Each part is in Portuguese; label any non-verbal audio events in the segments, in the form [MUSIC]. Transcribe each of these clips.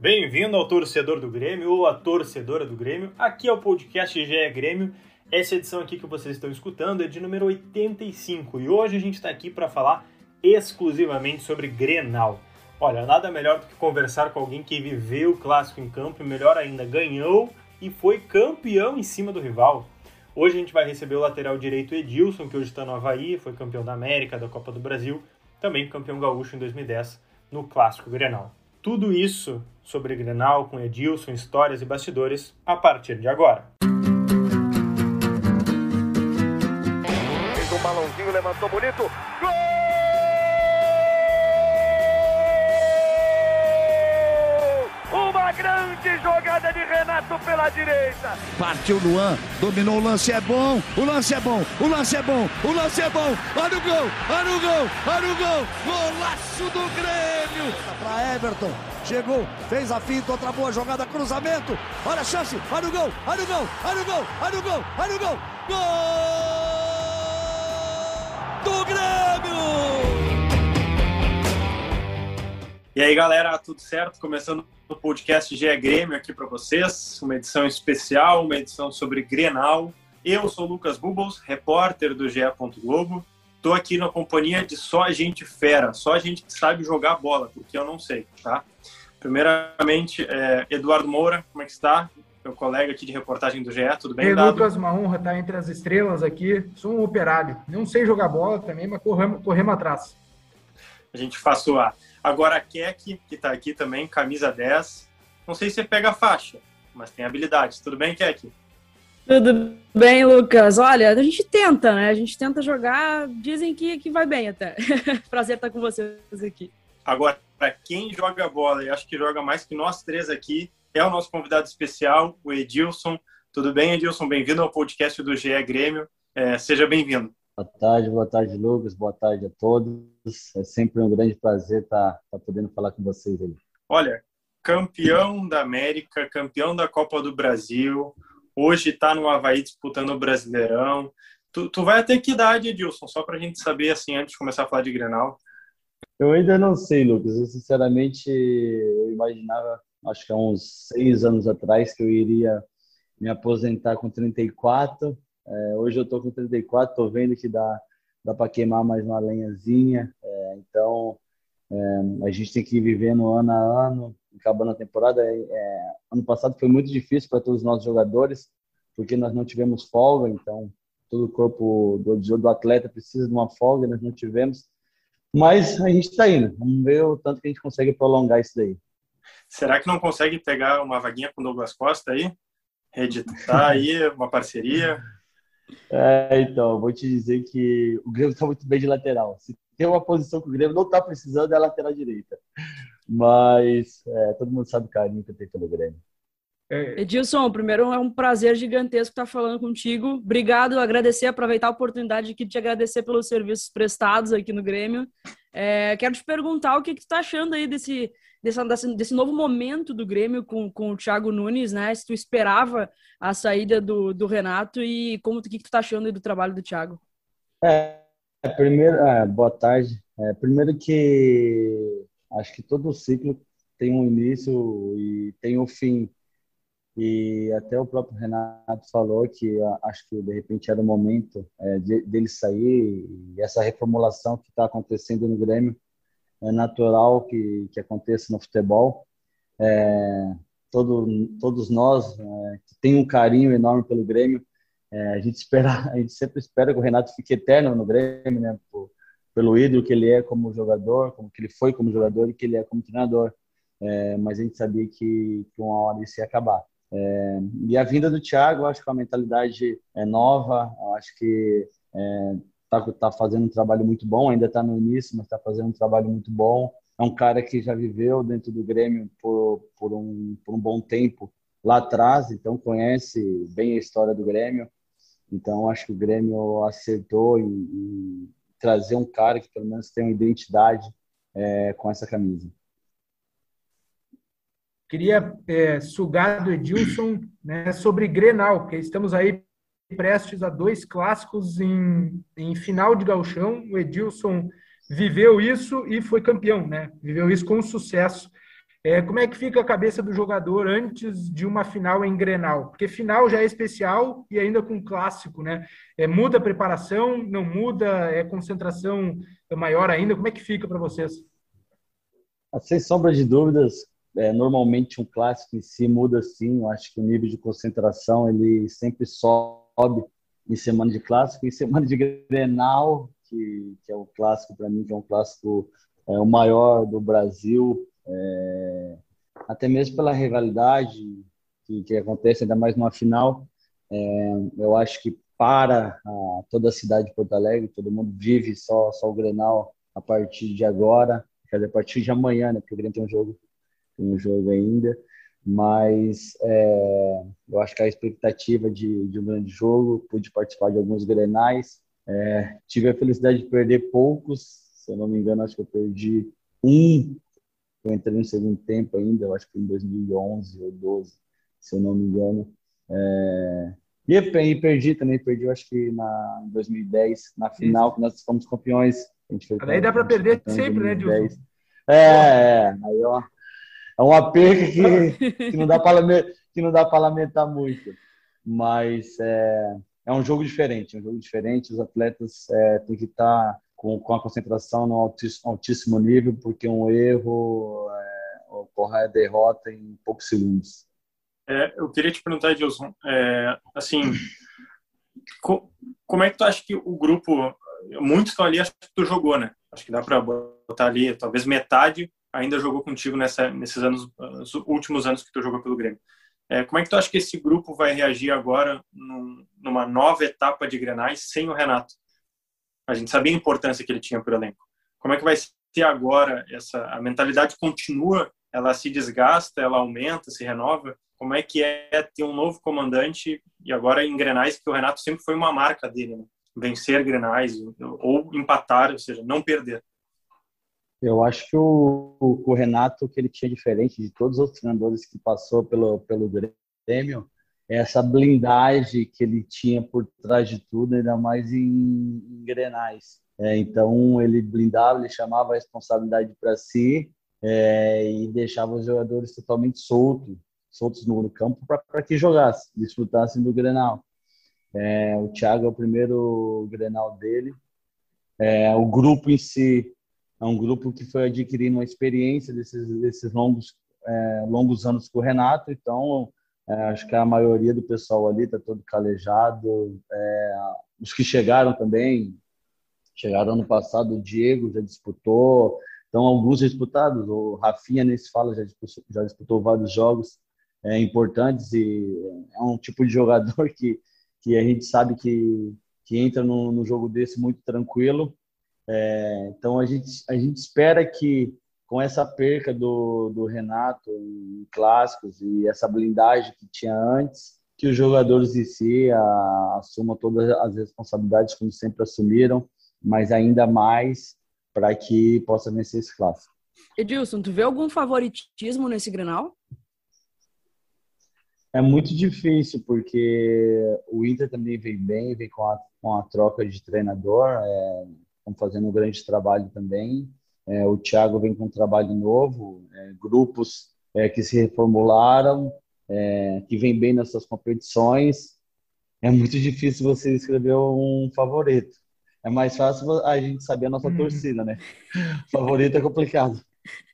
Bem-vindo ao torcedor do Grêmio ou a torcedora do Grêmio. Aqui é o podcast GE Grêmio. Essa edição aqui que vocês estão escutando é de número 85 e hoje a gente está aqui para falar exclusivamente sobre Grenal. Olha, nada melhor do que conversar com alguém que viveu o clássico em campo e, melhor ainda, ganhou e foi campeão em cima do rival. Hoje a gente vai receber o lateral direito Edilson, que hoje está no Havaí, foi campeão da América, da Copa do Brasil, também campeão gaúcho em 2010 no clássico Grenal. Tudo isso sobre Grenal com Edilson, histórias e bastidores a partir de agora. Fez um balãozinho, levantou bonito. Renato pela direita. Partiu Luan, dominou o lance, é bom, o lance é bom, o lance é bom, o lance é bom. Olha o gol, olha o gol, olha o gol. Golaço do Grêmio. Para Everton, chegou, fez a finta, outra boa jogada, cruzamento. Olha a chance, olha o gol, olha o gol, olha o gol, olha o gol, olha o gol. Gol do Grêmio! E aí, galera, tudo certo? Começando o podcast GE Grêmio aqui para vocês, uma edição especial, uma edição sobre Grenal. Eu sou o Lucas Bubbles, repórter do GE. Globo. Estou aqui na companhia de só gente fera, só gente que sabe jogar bola, porque eu não sei, tá? Primeiramente, é, Eduardo Moura, como é que está? Meu colega aqui de reportagem do GE, tudo bem, Ei, Lucas, uma honra estar entre as estrelas aqui. Sou um operário. Não sei jogar bola também, mas corremos, corremos atrás. A gente faz suar. Agora a Keck, que está aqui também, camisa 10. Não sei se pega a faixa, mas tem habilidade. Tudo bem, Keck? Tudo bem, Lucas. Olha, a gente tenta, né? A gente tenta jogar, dizem que, que vai bem até. [LAUGHS] Prazer estar com vocês aqui. Agora, para quem joga bola, e acho que joga mais que nós três aqui, é o nosso convidado especial, o Edilson. Tudo bem, Edilson? Bem-vindo ao podcast do GE Grêmio. É, seja bem-vindo. Boa tarde, boa tarde, Lucas. Boa tarde a todos. É sempre um grande prazer estar, estar podendo falar com vocês aí. Olha, campeão da América, campeão da Copa do Brasil, hoje está no Havaí disputando o Brasileirão. Tu, tu vai até que idade, Edilson? Só para a gente saber, assim, antes de começar a falar de Grenal. Eu ainda não sei, Lucas. Eu, sinceramente, eu imaginava, acho que há uns seis anos atrás, que eu iria me aposentar com 34 é, hoje eu estou com 34, estou vendo que dá, dá para queimar mais uma lenhazinha. É, então, é, a gente tem que ir vivendo ano a ano, acabando a temporada. É, é, ano passado foi muito difícil para todos os nossos jogadores, porque nós não tivemos folga, então todo o corpo do, do atleta precisa de uma folga, nós não tivemos. Mas a gente está indo. Vamos ver o tanto que a gente consegue prolongar isso daí. Será que não consegue pegar uma vaguinha com o Douglas Costa aí? Reeditar aí uma parceria? É, então, vou te dizer que o Grêmio está muito bem de lateral. Se tem uma posição que o Grêmio não está precisando, é a lateral direita. Mas é, todo mundo sabe o carinho que eu tenho pelo Grêmio. É. Edilson, primeiro é um prazer gigantesco estar falando contigo. Obrigado, agradecer, aproveitar a oportunidade aqui de te agradecer pelos serviços prestados aqui no Grêmio. É, quero te perguntar o que, que tu está achando aí desse, desse, desse novo momento do Grêmio com, com o Thiago Nunes, né? Se tu esperava a saída do, do Renato e como que, que tu tá achando do trabalho do Thiago? É, primeiro, é, boa tarde. É, primeiro que acho que todo ciclo tem um início e tem um fim. E até o próprio Renato falou que acho que de repente era o momento é, de, dele sair e essa reformulação que está acontecendo no Grêmio é natural que, que aconteça no futebol. É, todo, todos nós é, que tem um carinho enorme pelo Grêmio, é, a gente espera, [LAUGHS] a gente sempre espera que o Renato fique eterno no Grêmio, né? Por, pelo ídolo que ele é como jogador, como que ele foi como jogador e que ele é como treinador. É, mas a gente sabia que, que uma hora isso ia acabar. É, e a vinda do Thiago, acho que é uma mentalidade é nova, acho que é, tá, tá fazendo um trabalho muito bom, ainda está no início, mas está fazendo um trabalho muito bom. É um cara que já viveu dentro do Grêmio por, por, um, por um bom tempo lá atrás, então conhece bem a história do Grêmio. Então acho que o Grêmio acertou em, em trazer um cara que pelo menos tem uma identidade é, com essa camisa. Queria é, sugar do Edilson né, sobre Grenal, porque estamos aí prestes a dois clássicos em, em final de gauchão. O Edilson viveu isso e foi campeão, né? Viveu isso com sucesso. É, como é que fica a cabeça do jogador antes de uma final em Grenal? Porque final já é especial e ainda com clássico, né? É, muda a preparação, não muda, é concentração maior ainda? Como é que fica para vocês? Sem sombra de dúvidas, é, normalmente um clássico em si muda sim. Eu acho que o nível de concentração ele sempre sobe em semana de clássico, em semana de Grenal, que, que é o clássico para mim, que é um clássico é, o maior do Brasil é, até mesmo pela rivalidade que, que, acontece, ainda mais numa final. É, eu acho que para a, toda a cidade de Porto Alegre, todo mundo vive só, só o Grenal a partir de agora, quer dizer, a partir de amanhã, né, porque o Grêmio tem um jogo, tem um jogo ainda, mas é, eu acho que a expectativa de, de um grande jogo, pude participar de alguns Grenais, é, tive a felicidade de perder poucos, se eu não me engano, acho que eu perdi um eu entrei no segundo tempo ainda, eu acho que em 2011 ou 12, se eu não me engano. É... E perdi também, perdi, eu acho que na, em 2010, na final, que nós fomos campeões. A gente foi Aí dá para perder sempre, né, Dilson? É, é, aí ó, é uma perca que, [LAUGHS] que não dá para que não dá para lamentar muito, mas é, é um jogo diferente, é um jogo diferente. Os atletas é, têm que estar tá com, com a concentração no altíssimo, altíssimo nível, porque um erro é, ocorre a derrota em poucos segundos. É, eu queria te perguntar, Edilson, é, assim, co, como é que tu acha que o grupo, muitos estão ali, acho que tu jogou, né? Acho que dá para botar ali, talvez metade ainda jogou contigo nessa, nesses anos, os últimos anos que tu jogou pelo Grêmio. É, como é que tu acha que esse grupo vai reagir agora num, numa nova etapa de Grenais sem o Renato? A gente sabia a importância que ele tinha para o elenco. Como é que vai ser agora essa a mentalidade continua, ela se desgasta, ela aumenta, se renova? Como é que é ter um novo comandante e agora em Grenais que o Renato sempre foi uma marca dele, né? vencer Grenais ou empatar, ou seja, não perder. Eu acho que o, o, Renato que ele tinha diferente de todos os outros treinadores que passou pelo pelo Grêmio essa blindagem que ele tinha por trás de tudo, ainda mais em, em grenais. É, então ele blindava, ele chamava a responsabilidade para si é, e deixava os jogadores totalmente soltos, soltos no, no campo para que jogassem, desfrutassem do Grenal. É, o Thiago é o primeiro Grenal dele. É, o grupo em si é um grupo que foi adquirindo uma experiência desses, desses longos, é, longos anos com o Renato, então é, acho que a maioria do pessoal ali está todo calejado. É, os que chegaram também, chegaram ano passado, o Diego já disputou. Então, alguns disputados. O Rafinha, nem se fala, já disputou, já disputou vários jogos é, importantes e é um tipo de jogador [LAUGHS] que, que a gente sabe que, que entra no jogo desse muito tranquilo. É, então, a gente, a gente espera que com essa perca do, do Renato em clássicos e essa blindagem que tinha antes, que os jogadores em si a, assumam todas as responsabilidades como sempre assumiram, mas ainda mais para que possa vencer esse clássico. Edilson, tu vê algum favoritismo nesse Grenal? É muito difícil, porque o Inter também vem bem, vem com a, com a troca de treinador, é, estão fazendo um grande trabalho também. É, o Thiago vem com um trabalho novo, é, grupos é, que se reformularam, é, que vem bem nessas competições. É muito difícil você escrever um favorito. É mais fácil a gente saber a nossa hum. torcida, né? [LAUGHS] favorito é complicado.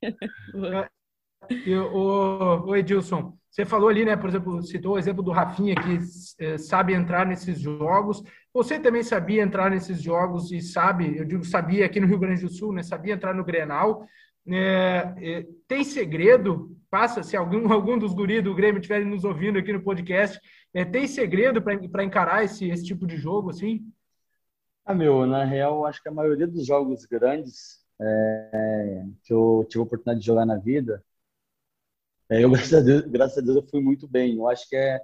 [LAUGHS] E, o, o Edilson, você falou ali, né, por exemplo, citou o exemplo do Rafinha, que é, sabe entrar nesses jogos. Você também sabia entrar nesses jogos e sabe, eu digo sabia aqui no Rio Grande do Sul, né, sabia entrar no Grenal. É, é, tem segredo? Passa, se algum, [LAUGHS] algum dos guris do Grêmio estiverem nos ouvindo aqui no podcast, é, tem segredo para encarar esse, esse tipo de jogo, assim? Ah, meu, na real, acho que a maioria dos jogos grandes é, que eu tive a oportunidade de jogar na vida, eu, [LAUGHS] graças a, Deus, graças a Deus, eu fui muito bem. Eu acho que é,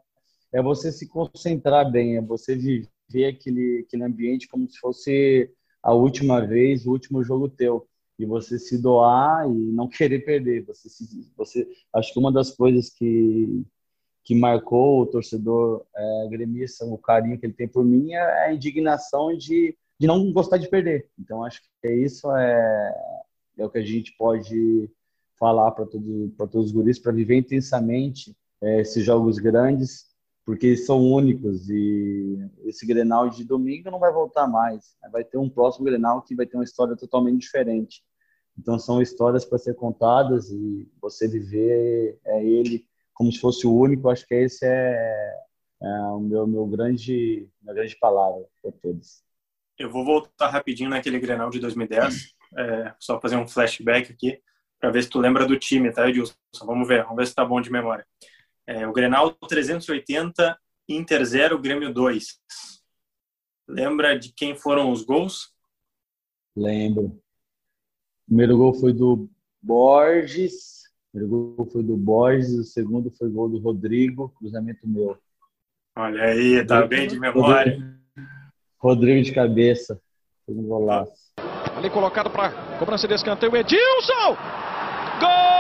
é você se concentrar bem, é você viver aquele, aquele ambiente como se fosse a última vez, o último jogo teu. E você se doar e não [LAUGHS] querer perder. Você, se, você Acho que uma das coisas que, que marcou o torcedor é, gremista, o carinho que ele tem por mim, é a indignação de, de não gostar de perder. Então, acho que é isso é, é o que a gente pode falar para todos, todos os guris para viver intensamente é, esses jogos grandes, porque são únicos e esse Grenal de domingo não vai voltar mais. Vai ter um próximo Grenal que vai ter uma história totalmente diferente. Então são histórias para ser contadas e você viver é ele como se fosse o único. Acho que esse é, é o meu meu grande minha grande palavra para todos. Eu vou voltar rapidinho naquele Grenal de 2010, é, só fazer um flashback aqui para ver se tu lembra do time, tá, Edilson? Vamos ver, vamos ver se tá bom de memória. É, o Grenal 380, Inter 0, Grêmio 2. Lembra de quem foram os gols? Lembro. O primeiro gol foi do Borges. O primeiro gol foi do Borges. O segundo foi gol do Rodrigo. Cruzamento meu. Olha aí, tá bem de memória. Rodrigo de cabeça. Foi um golaço. Ali colocado para cobrança de escanteio. Edilson! Gol!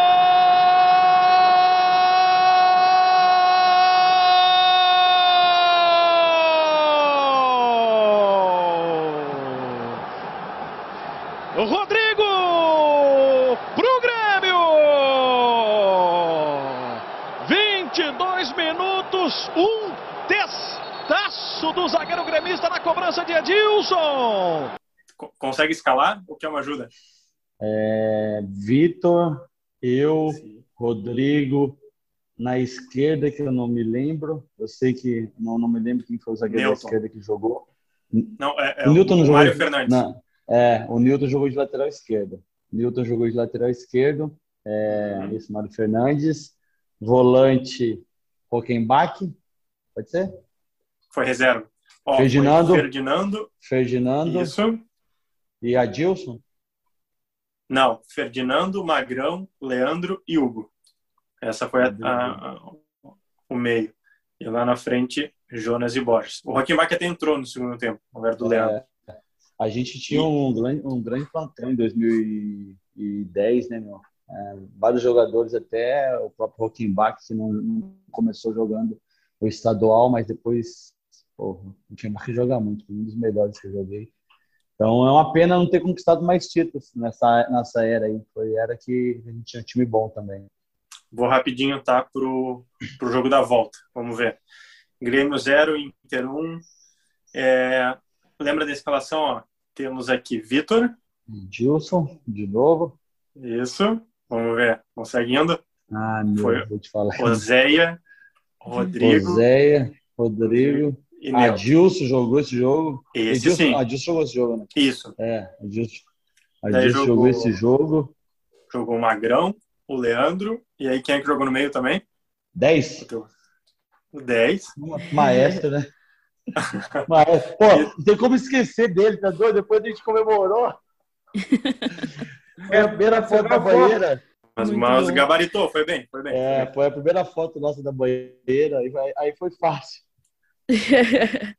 Rodrigo pro Grêmio! 22 minutos, um testaço do zagueiro gremista na cobrança de Edilson. Consegue escalar ou quer uma ajuda? É, Vitor, eu, Sim. Rodrigo, na esquerda, que eu não me lembro. Eu sei que não, não me lembro quem foi o zagueiro Newton. da esquerda que jogou. Não, é, é o Newton não jogou. Mário Fernandes. Não, é, o Newton jogou de lateral esquerdo. Newton jogou de lateral esquerdo. É, uhum. Isso, Mário Fernandes. Volante, Hockenbach. Pode ser? Foi reserva. Ó, Ferdinando. Ferdinando. Ferdinando. Isso. E Adilson? Não, Ferdinando, Magrão, Leandro e Hugo. Essa foi a, a, a, o meio. E lá na frente, Jonas e Borges. O Hockenbach até entrou no segundo tempo, no lugar do é, Leandro. A gente tinha um grande, um grande plantel em 2010, né, meu? É, vários jogadores, até o próprio Rockenbach, que não, não, começou jogando o estadual, mas depois, porra, o Rockenbach joga muito, um dos melhores que eu joguei. Então é uma pena não ter conquistado mais títulos nessa, nessa era aí. Foi era que a gente tinha um time bom também. Vou rapidinho, tá, pro, pro jogo da volta. Vamos ver. Grêmio 0, Inter 1. Um. É, lembra da escalação, ó? Temos aqui Vitor. Gilson, de novo. Isso. Vamos ver. Consegue indo? Ah, meu, Foi vou te falar. Oséia, [LAUGHS] Rodrigo. Oséia, Rodrigo. E Adilson jogou esse jogo. Esse Adilson, sim. Adilson jogou esse jogo, né? Isso. É, Adilson, Adilson jogou, jogou, esse jogo. Jogou o Magrão, o Leandro. E aí quem é que jogou no meio também? 10. O 10. Maestro, né? [LAUGHS] Mas, pô, não tem como esquecer dele, tá doido? Depois a gente comemorou. Foi a primeira foto da banheira. Mas, mas gabaritou, foi bem, foi bem. É, foi a primeira foto nossa da banheira, aí, aí foi fácil. [LAUGHS]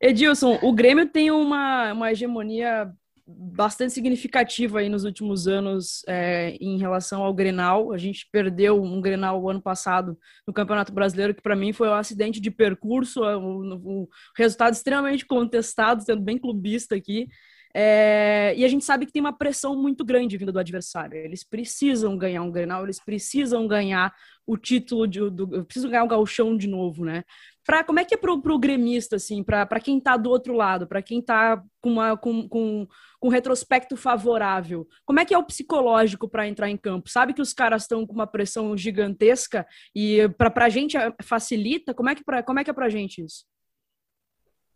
Edilson, o Grêmio tem uma, uma hegemonia bastante significativa aí nos últimos anos é, em relação ao Grenal. A gente perdeu um Grenal o ano passado no Campeonato Brasileiro, que para mim foi um acidente de percurso, é, um, um resultado extremamente contestado, sendo bem clubista aqui. É, e a gente sabe que tem uma pressão muito grande vindo do adversário. Eles precisam ganhar um Grenal, eles precisam ganhar o título, de, do, precisam ganhar o gauchão de novo, né? Pra, como é que é pro, pro gremista, assim, para quem tá do outro lado, para quem tá com, uma, com, com, com um retrospecto favorável, como é que é o psicológico para entrar em campo? Sabe que os caras estão com uma pressão gigantesca e pra, pra gente é, facilita? Como é, que pra, como é que é pra gente isso?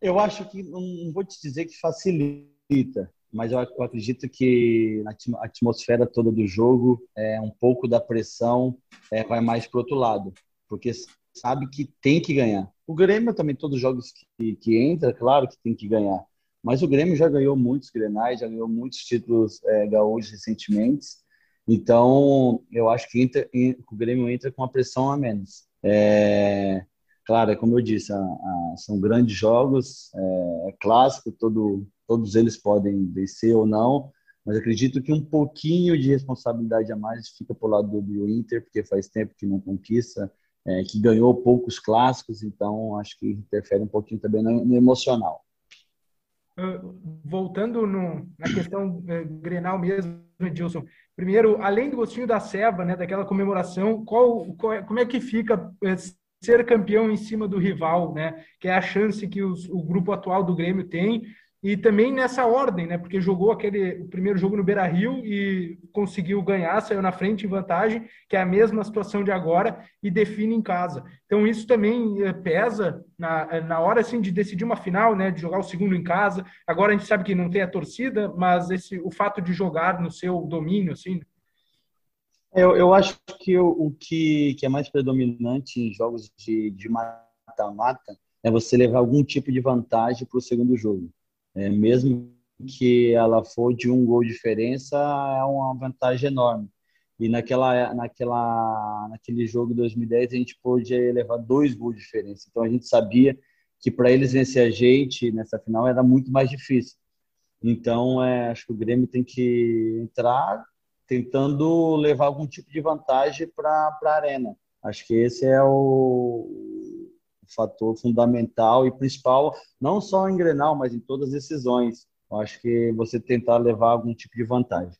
Eu acho que, não vou te dizer que facilita, mas eu, eu acredito que a atmosfera toda do jogo, é um pouco da pressão é, vai mais pro outro lado, porque sabe que tem que ganhar. O Grêmio também, todos os jogos que, que entra, claro que tem que ganhar. Mas o Grêmio já ganhou muitos grenais, já ganhou muitos títulos é, gaúchos recentemente. Então, eu acho que entra, o Grêmio entra com uma pressão a menos. É, claro, é como eu disse, a, a, são grandes jogos, é, é clássico, todo, todos eles podem vencer ou não, mas acredito que um pouquinho de responsabilidade a mais fica por lado do, do Inter, porque faz tempo que não conquista é, que ganhou poucos clássicos, então acho que interfere um pouquinho também no, no emocional. voltando no, na questão Grenal mesmo, Edilson, primeiro, além do gostinho da ceva, né, daquela comemoração, qual, qual é, como é que fica ser campeão em cima do rival, né? Que é a chance que os, o grupo atual do Grêmio tem e também nessa ordem, né? Porque jogou aquele o primeiro jogo no Beira Rio e conseguiu ganhar, saiu na frente em vantagem, que é a mesma situação de agora, e define em casa. Então isso também eh, pesa na, eh, na hora assim de decidir uma final, né? De jogar o segundo em casa. Agora a gente sabe que não tem a torcida, mas esse o fato de jogar no seu domínio, assim. Eu, eu acho que o, o que, que é mais predominante em jogos de mata-mata é você levar algum tipo de vantagem para o segundo jogo é, mesmo que ela for de um gol de diferença, é uma vantagem enorme. E naquela, naquela, naquele jogo de 2010 a gente pôde levar dois gols de diferença. Então a gente sabia que para eles vencer a gente nessa final era muito mais difícil. Então é, acho que o Grêmio tem que entrar tentando levar algum tipo de vantagem para a arena. Acho que esse é o, fator fundamental e principal, não só em Grenal, mas em todas as decisões. Eu acho que você tentar levar algum tipo de vantagem.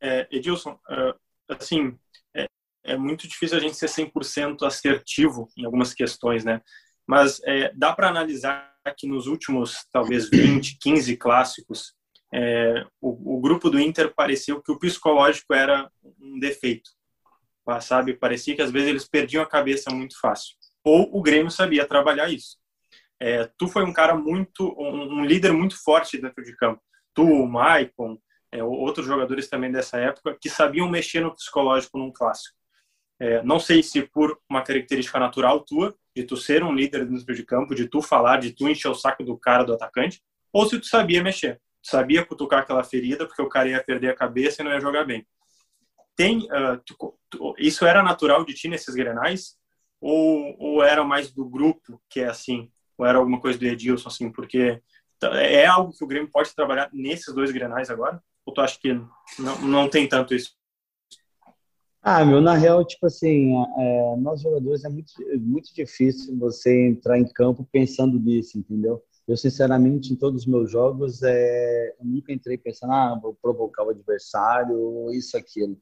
É, Edilson, é, assim, é, é, muito difícil a gente ser 100% assertivo em algumas questões, né? Mas é, dá para analisar que nos últimos, talvez, 20, 15 clássicos, é, o, o, grupo do Inter pareceu que o psicológico era um defeito, sabe? Parecia que às vezes eles perdiam a cabeça muito fácil ou o Grêmio sabia trabalhar isso. É, tu foi um cara muito, um, um, líder muito forte dentro de campo. Tu, o Maicon, é, outros jogadores também dessa época que sabiam mexer no psicológico num clássico. É, não sei se por uma característica natural tua, de tu ser um líder dentro de campo, de tu falar, de tu encher o saco do cara, do atacante, ou se tu sabia mexer, tu sabia cutucar aquela ferida porque o cara ia perder a cabeça e não ia jogar bem. Tem, uh, tu, tu, isso era natural de ti nesses grenais? Ou, ou era mais do grupo que é assim, ou era alguma coisa do Edilson, assim, porque é algo que o Grêmio pode trabalhar nesses dois grenais agora? Ou tu acha que não, não tem tanto isso? Ah, meu, na real, tipo assim, é, nós jogadores é muito, muito difícil você entrar em campo pensando nisso, entendeu? Eu, sinceramente, em todos os meus jogos, é, eu nunca entrei pensando, ah, vou provocar o adversário, isso, aquilo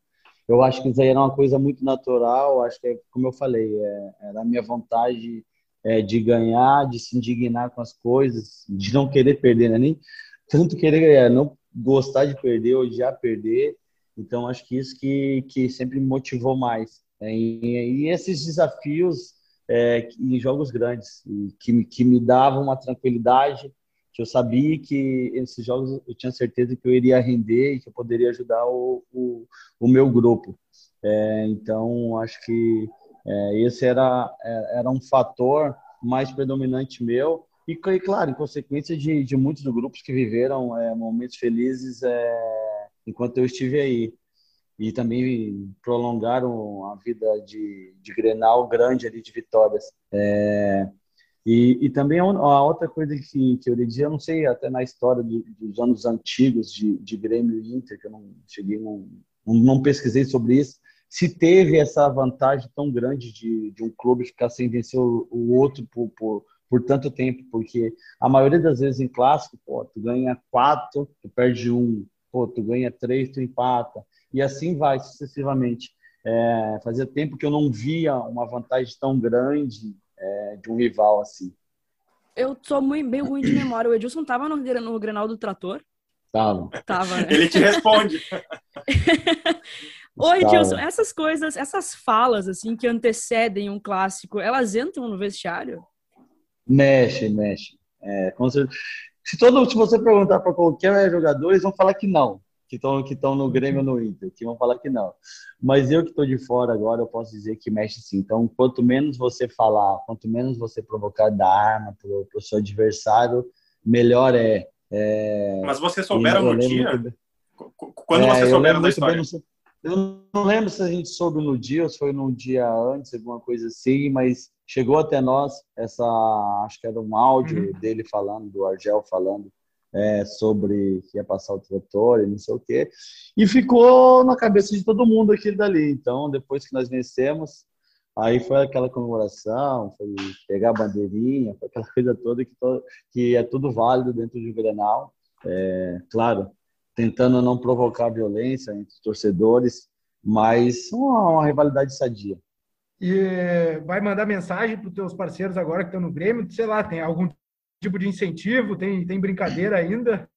eu acho que isso aí era uma coisa muito natural. Acho que, é, como eu falei, é, era a minha vontade é, de ganhar, de se indignar com as coisas, de não querer perder, né? nem tanto querer ganhar, não gostar de perder ou já perder. Então, acho que isso que, que sempre me motivou mais. É, e, e, esses desafios é, em jogos grandes, que, que me davam uma tranquilidade, que eu sabia que esses jogos eu tinha certeza que eu iria render e que eu poderia ajudar o, o, o meu grupo. É, então, acho que é, esse era, é, era um fator mais predominante meu e, claro, em consequência de, de muitos grupos que viveram é, momentos felizes é, enquanto eu estive aí. E também prolongaram a vida de, de Grenal grande ali de vitórias. É, e, e também a outra coisa que, que eu dizer, eu não sei, até na história dos anos antigos de, de Grêmio e Inter, que eu não cheguei, não, não pesquisei sobre isso, se teve essa vantagem tão grande de, de um clube ficar sem vencer o, o outro por, por, por, tanto tempo, porque a maioria das vezes em clássico, pô, tu ganha quatro, tu perde um, pô, tu ganha três, tu empata, e assim vai sucessivamente. É, fazia tempo que eu não via uma vantagem tão grande é, de um rival assim. Eu sou muito, bem ruim de memória. O Edilson tava no, no Grenal do Trator? Tava. Tava, né? Ele te responde. Oi, Edilson, essas coisas, essas falas assim que antecedem um clássico, elas entram no vestiário? Mexe, mexe. É, se, todo, se você perguntar para qualquer jogador, eles vão falar que não que estão que no Grêmio ou no Inter, que vão falar que não. Mas eu que estou de fora agora, eu posso dizer que mexe sim. Então, quanto menos você falar, quanto menos você provocar da arma para o seu adversário, melhor é. é... Mas vocês souberam no dia? Bem... Quando é, vocês souberam da história? Bem, eu não lembro se a gente soube no dia ou se foi no dia antes, alguma coisa assim, mas chegou até nós essa, acho que era um áudio uhum. dele falando, do Argel falando, é, sobre que ia passar o trator e não sei o quê. E ficou na cabeça de todo mundo aquilo dali. Então, depois que nós vencemos, Aí foi aquela comemoração, foi pegar a bandeirinha, foi aquela [LAUGHS] coisa toda que, to, que é tudo válido dentro do Grenal. É, claro, tentando não provocar violência entre os torcedores, mas uma, uma rivalidade sadia. E vai mandar mensagem para os teus parceiros agora que estão no Grêmio, sei lá, tem algum tipo de incentivo, tem, tem brincadeira ainda?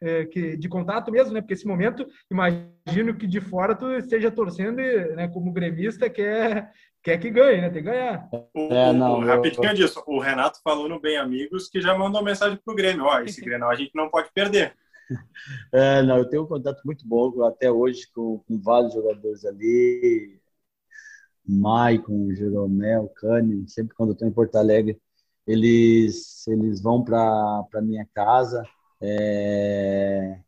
é, que, de contato mesmo, né? Porque esse momento, imagino que de fora tu esteja torcendo, e, né, como gremista, quer, quer que ganhe, né? Tem que ganhar. O, é, não, o, rapidinho disso, o Renato falou no Bem Amigos que já mandou mensagem pro Grêmio, ó, esse [LAUGHS] Grenal a gente não pode perder. [LAUGHS] É, não, eu tenho um contato muito bom até hoje com, com vários jogadores ali, Maicon, Jeromel, Cânio, sempre quando eu estou em Porto Alegre, eles, eles vão para minha casa, é...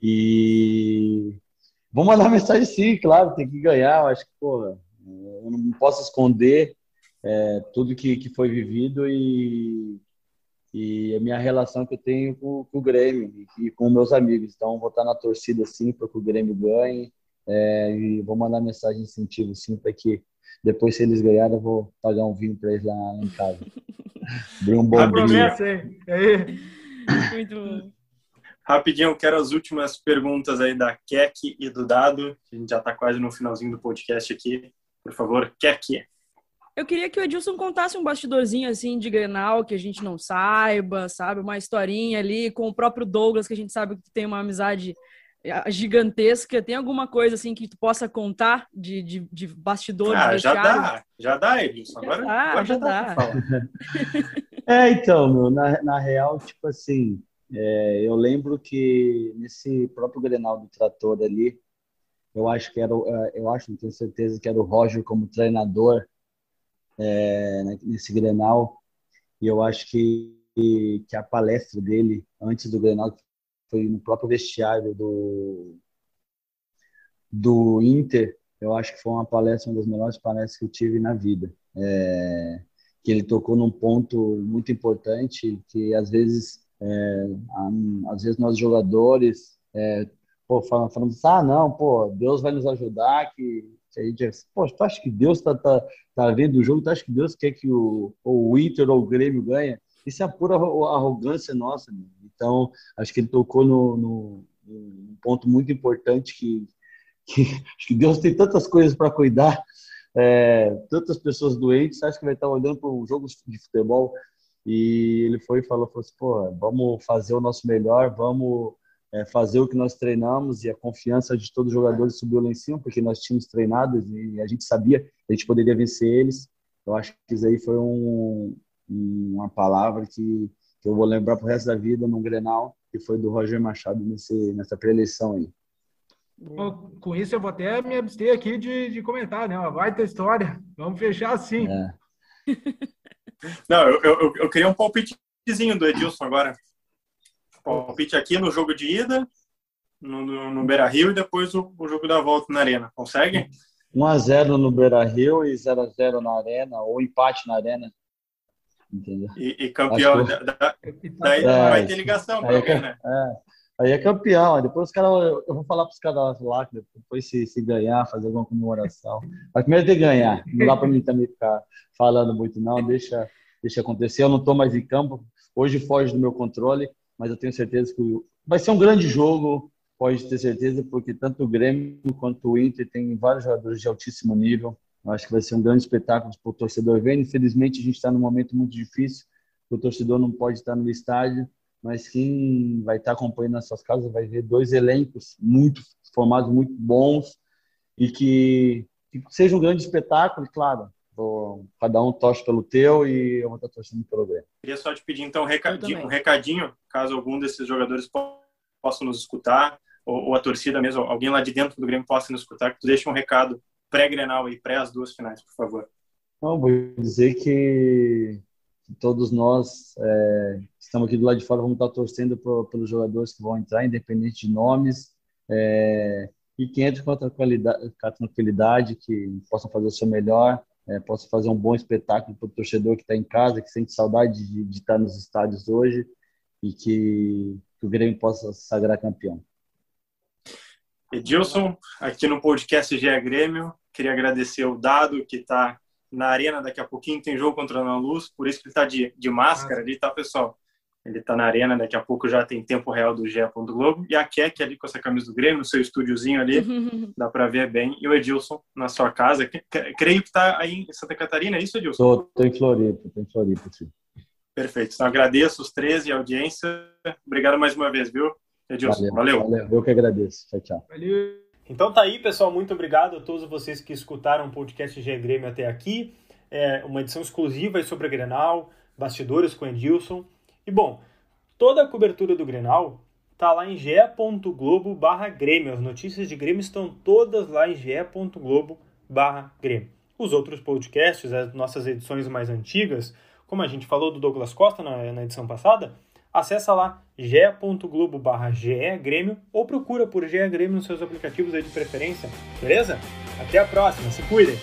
E vou mandar mensagem sim, claro, tem que ganhar. Eu acho que, porra, eu não posso esconder é, tudo que, que foi vivido e, e a minha relação que eu tenho com, com o Grêmio e, com meus amigos. Então, vou estar na torcida sim para que o Grêmio ganhe é, e vou mandar mensagem de incentivo sim para que depois, se eles ganharem, eu vou pagar um vinho para eles lá em casa. [LAUGHS] um bom promessa, hein? Muito bom. Rapidinho, eu quero as últimas perguntas aí da Kek e do Dado. A gente já está quase no finalzinho do podcast aqui. Por favor, Kek. Eu queria que o Edilson contasse um bastidorzinho assim de Grenal que a gente não saiba, sabe? Uma historinha ali com o próprio Douglas, que a gente sabe que tem uma amizade gigantesca. Tem alguma coisa assim que tu possa contar de, de, de bastidores? Ah, já dá, já dá, Edilson. Agora já, agora já, já dá. dá. [LAUGHS] É, então, meu, na, na real, tipo assim, é, eu lembro que nesse próprio Grenal do Trator ali, eu acho que era, é, eu acho, não tenho certeza, que era o Roger como treinador é, nesse Grenal, e eu acho que, que a palestra dele antes do Grenal foi no próprio vestiário do, do Inter, eu acho que foi uma palestra, uma das melhores palestras que eu tive na vida. É, que ele tocou num ponto muito importante que às vezes é, às vezes nós jogadores é, pô, falamos, falamos ah não pô Deus vai nos ajudar que, a gente pô tu acha que Deus tá, tá, tá vendo o jogo? Tu acha que Deus quer que o, o Inter ou o Grêmio ganhe isso é pura arrogância nossa né? então acho que ele tocou no, no, no ponto muito importante que, que, [LAUGHS] que Deus tem tantas coisas para cuidar é, tantas pessoas doentes, acho que vai estar olhando para um jogo de futebol e ele foi e falou, falou assim, pô, vamos fazer o nosso melhor, vamos é, fazer o que nós treinamos e a confiança de todos os jogadores subiu lá em cima, porque nós tínhamos treinado e a gente sabia que a gente poderia vencer eles. Eu acho que isso aí foi um, uma palavra que, que eu vou lembrar para o resto da vida no Grenal, que foi do Roger Machado nesse, nessa pré-eleição aí. Com isso, eu vou até me abster aqui de, de comentar, né? Vai ter história. Vamos fechar assim. É. [LAUGHS] Não, eu, eu, eu queria um palpitezinho do Edilson agora. Palpite aqui no jogo de ida, no, no, no Beira Rio e depois o, o, jogo da volta na Arena. Consegue? 1x0 no Beira Rio e 0x0 na Arena, ou empate na Arena. Entendeu? E, e campeão. Da, da, daí é, vai ter ligação para alguém, né? É. Aí é campeão. Depois os caras, eu vou falar para os caras lá, que depois se, se ganhar, fazer alguma comemoração. Mas primeiro tem que ganhar. Não dá para mim também ficar falando muito, não. Deixa, deixa acontecer. Eu não estou mais em campo. Hoje foge do meu controle, mas eu tenho certeza que vai ser um grande jogo. Pode ter certeza, porque tanto o Grêmio quanto o Inter tem vários jogadores de altíssimo nível. Eu acho que vai ser um grande espetáculo para o torcedor ver. Infelizmente, a gente está num momento muito difícil. O torcedor não pode estar no estádio mas quem vai estar acompanhando nas suas casas vai ver dois elencos muito formados, muito bons e que, que seja um grande espetáculo, claro. Vou, cada um torce pelo teu e eu vou estar torcendo pelo Grêmio. Queria só te pedir então um recadinho, um recadinho, caso algum desses jogadores possam nos escutar, ou, ou, a torcida mesmo, alguém lá de dentro do Grêmio possa nos escutar, que tu deixe um recado pré-Grenal e pré as duas finais, por favor. Não, vou dizer que todos nós é, estamos aqui do lado de fora, vamos estar torcendo por, pelos jogadores que vão entrar, independente de nomes, é, e que entrem com a qualidade, com a tranquilidade, que possam fazer o seu melhor, é, possam fazer um bom espetáculo para o torcedor que está em casa, que sente saudade de, de, estar nos estádios hoje, e que, que o Grêmio possa sagrar campeão. Edilson, aqui no podcast GE Grêmio, queria agradecer o Dado, que está na arena daqui a pouquinho, tem jogo contra a Ana Luz, por isso que ele está de, de máscara ali, tá, pessoal? Ele está na arena, daqui a pouco já tem tempo real do GE. Globo. E a Kek ali com essa camisa do Grêmio, no seu estúdiozinho ali, [LAUGHS] dá para ver bem. E o Edilson na sua casa. Creio que está aí em Santa Catarina, é isso, Edilson? Estou em Floripa, estou em Floripa, sim. Perfeito. Então agradeço os três e a audiência. Obrigado mais uma vez, viu, Edilson? Valeu. Valeu. valeu. Eu que agradeço. Tchau, tchau. Valeu. Então tá aí, pessoal. Muito obrigado a todos vocês que escutaram o podcast GE Grêmio até aqui. É uma edição exclusiva sobre a Grenal, bastidores com o Edilson. E bom, Toda a cobertura do Grenal tá lá em ge.globo barra Grêmio. As notícias de Grêmio estão todas lá em ge.globo barra Grêmio. Os outros podcasts, as nossas edições mais antigas, como a gente falou do Douglas Costa na, na edição passada, acessa lá ge.globo barra ou procura por GE Grêmio nos seus aplicativos aí de preferência, beleza? Até a próxima, se cuidem!